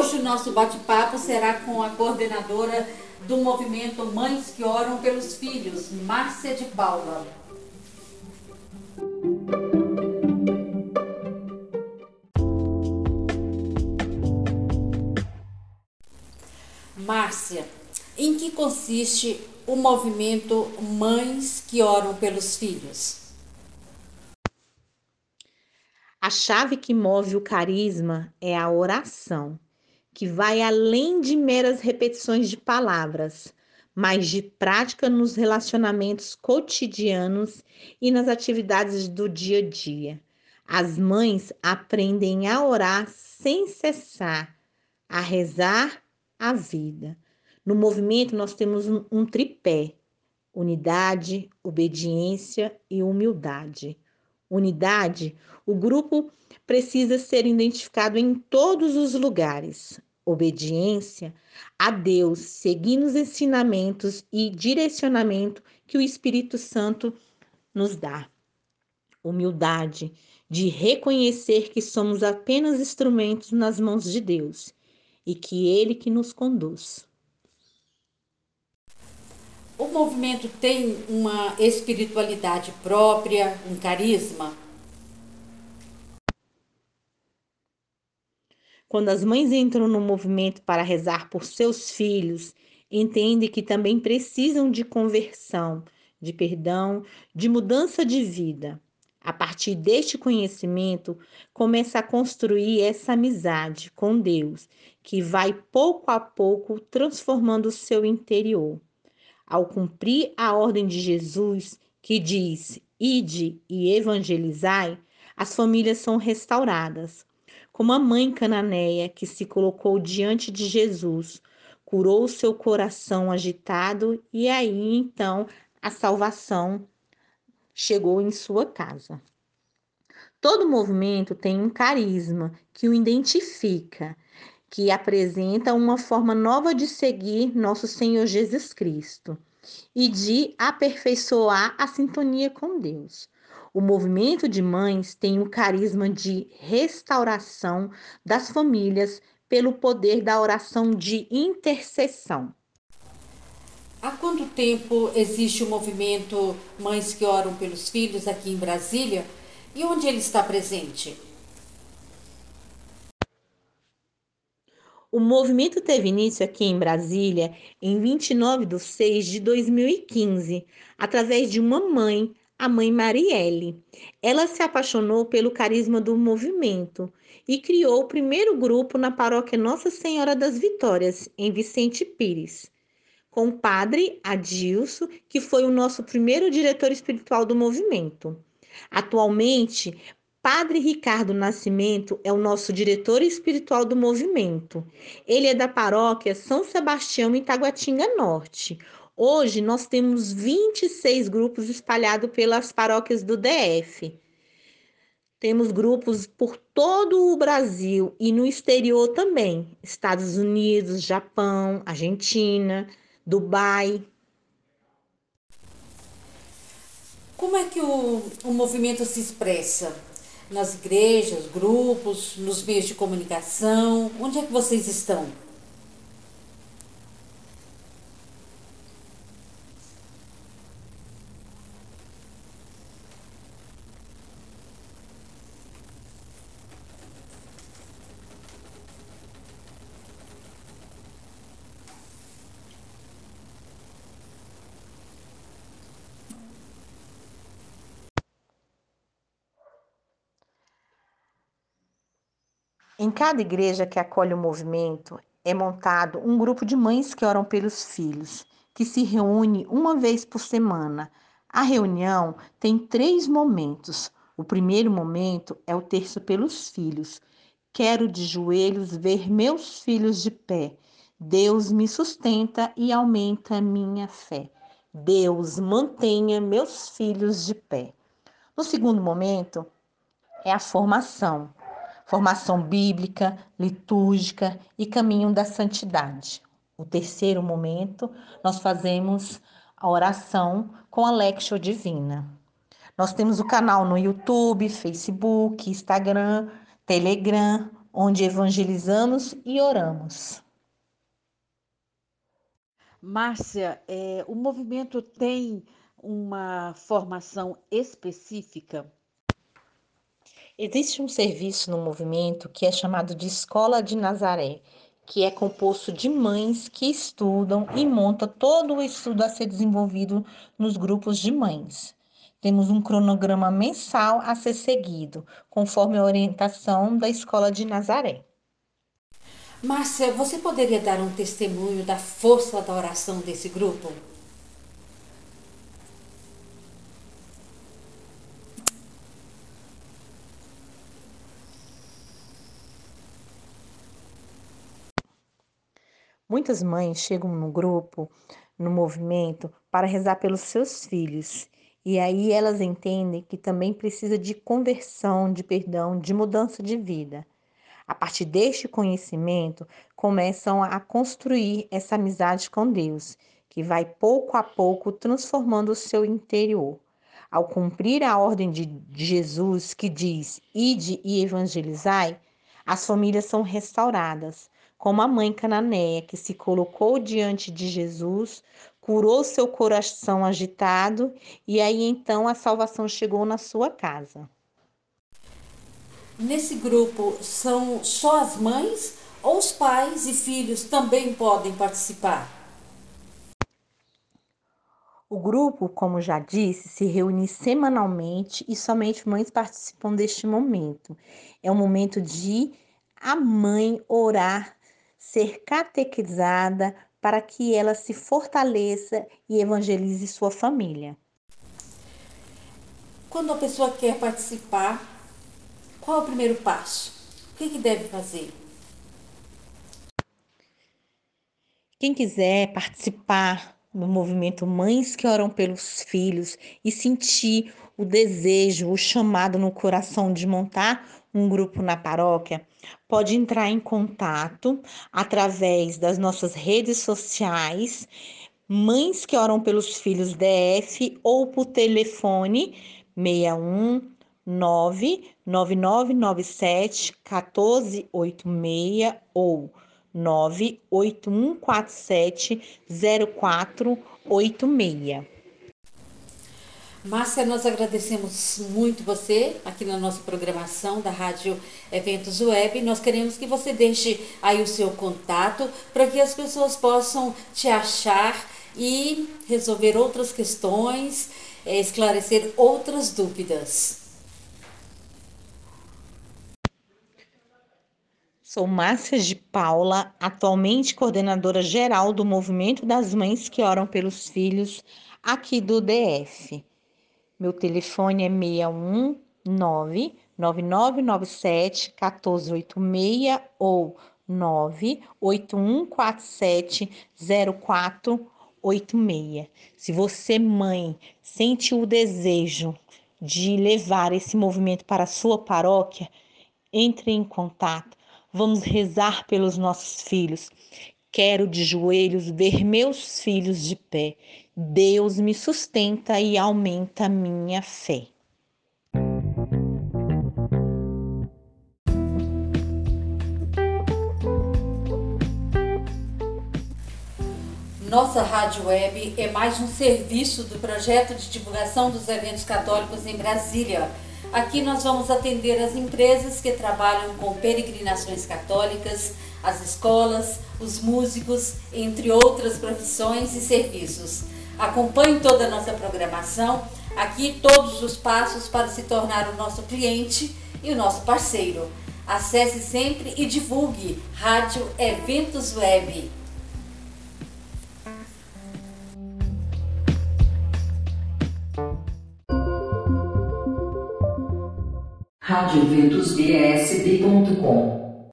Hoje o nosso bate-papo será com a coordenadora do movimento Mães que Oram pelos Filhos, Márcia de Paula. Márcia, em que consiste o movimento Mães que Oram pelos Filhos? A chave que move o carisma é a oração, que vai além de meras repetições de palavras, mas de prática nos relacionamentos cotidianos e nas atividades do dia a dia. As mães aprendem a orar sem cessar, a rezar a vida. No movimento, nós temos um, tripé: unidade, obediência e humildade. Unidade, o grupo precisa ser identificado em todos os lugares. Obediência a Deus, seguindo os ensinamentos e direcionamento que o Espírito Santo nos dá. Humildade, de reconhecer que somos apenas instrumentos nas mãos de Deus e que Ele que nos conduz. O movimento tem uma espiritualidade própria, um carisma? Quando as mães entram no movimento para rezar por seus filhos, entendem que também precisam de conversão, de perdão, de mudança de vida. A partir deste conhecimento, começa a construir essa amizade com Deus, que vai pouco a pouco transformando o seu interior. Ao cumprir a ordem de Jesus, que diz: Ide e evangelizai, as famílias são restauradas. Como a mãe cananeia que se colocou diante de Jesus, curou o seu coração agitado e aí então a salvação chegou em sua casa. Todo movimento tem um carisma que o identifica, que apresenta uma forma nova de seguir nosso Senhor Jesus Cristo e de aperfeiçoar a sintonia com Deus. O movimento de mães tem o carisma de restauração das famílias pelo poder da oração de intercessão. Há quanto tempo existe o movimento Mães que Oram pelos Filhos aqui em Brasília e onde ele está presente? O movimento teve início aqui em Brasília em 29 de 6 de 2015, através de uma mãe, a mãe Marielle. Ela se apaixonou pelo carisma do movimento e criou o primeiro grupo na paróquia Nossa Senhora das Vitórias, em Vicente Pires com o padre Adilson, que foi o nosso primeiro diretor espiritual do movimento. Atualmente, Padre Ricardo Nascimento é o nosso diretor espiritual do movimento. Ele é da paróquia São Sebastião, em Taguatinga Norte. Hoje nós temos 26 grupos espalhados pelas paróquias do DF. Temos grupos por todo o Brasil e no exterior também, Estados Unidos, Japão, Argentina, Dubai. Como é que o, o movimento se expressa? Nas igrejas, grupos, nos meios de comunicação? Onde é que vocês estão? Em cada igreja que acolhe o movimento, é montado um grupo de mães que oram pelos filhos, que se reúne uma vez por semana. A reunião tem três momentos. O primeiro momento é o terço pelos filhos. Quero de joelhos ver meus filhos de pé. Deus me sustenta e aumenta minha fé. Deus mantenha meus filhos de pé. No segundo momento é a formação formação bíblica, litúrgica e caminho da santidade. O terceiro momento, nós fazemos a oração com a Lectio Divina. Nós temos o canal no YouTube, Facebook, Instagram, Telegram, onde evangelizamos e oramos. Márcia, é, o movimento tem uma formação específica? Existe um serviço no movimento que é chamado de Escola de Nazaré, que é composto de mães que estudam e monta todo o estudo a ser desenvolvido nos grupos de mães. Temos um cronograma mensal a ser seguido, conforme a orientação da Escola de Nazaré. Márcia, você poderia dar um testemunho da força da oração desse grupo? Muitas mães chegam no grupo, no movimento, para rezar pelos seus filhos. E aí elas entendem que também precisa de conversão, de perdão, de mudança de vida. A partir deste conhecimento, começam a construir essa amizade com Deus, que vai pouco a pouco transformando o seu interior. Ao cumprir a ordem de Jesus que diz: Ide e evangelizai, as famílias são restauradas, como a mãe cananeia que se colocou diante de Jesus, curou seu coração agitado e aí então a salvação chegou na sua casa. Nesse grupo são só as mães ou os pais e filhos também podem participar? O grupo, como já disse, se reúne semanalmente e somente mães participam deste momento. É um momento de a mãe orar ser catequizada para que ela se fortaleça e evangelize sua família. Quando a pessoa quer participar, qual é o primeiro passo? O que, que deve fazer? Quem quiser participar do movimento Mães que Oram pelos Filhos e sentir o desejo, o chamado no coração de montar um grupo na paróquia, pode entrar em contato através das nossas redes sociais, Mães que Oram pelos Filhos DF ou por telefone 61 99997 1486 ou 98147 0486. Márcia, nós agradecemos muito você aqui na nossa programação da Rádio Eventos Web. Nós queremos que você deixe aí o seu contato para que as pessoas possam te achar e resolver outras questões, eh, esclarecer outras dúvidas. Sou Márcia de Paula, atualmente coordenadora geral do Movimento das Mães que Oram pelos Filhos aqui do DF. Meu telefone é 619 9997 1486 ou 98147 0486. Se você, mãe, sente o desejo de levar esse movimento para a sua paróquia, entre em contato. Vamos rezar pelos nossos filhos. Quero de joelhos ver meus filhos de pé. Deus me sustenta e aumenta minha fé. Nossa Rádio Web é mais um serviço do projeto de divulgação dos eventos católicos em Brasília. Aqui nós vamos atender as empresas que trabalham com peregrinações católicas, as escolas, os músicos, entre outras profissões e serviços. Acompanhe toda a nossa programação, aqui todos os passos para se tornar o nosso cliente e o nosso parceiro. Acesse sempre e divulgue Rádio Eventos Web. radioventusbsb.com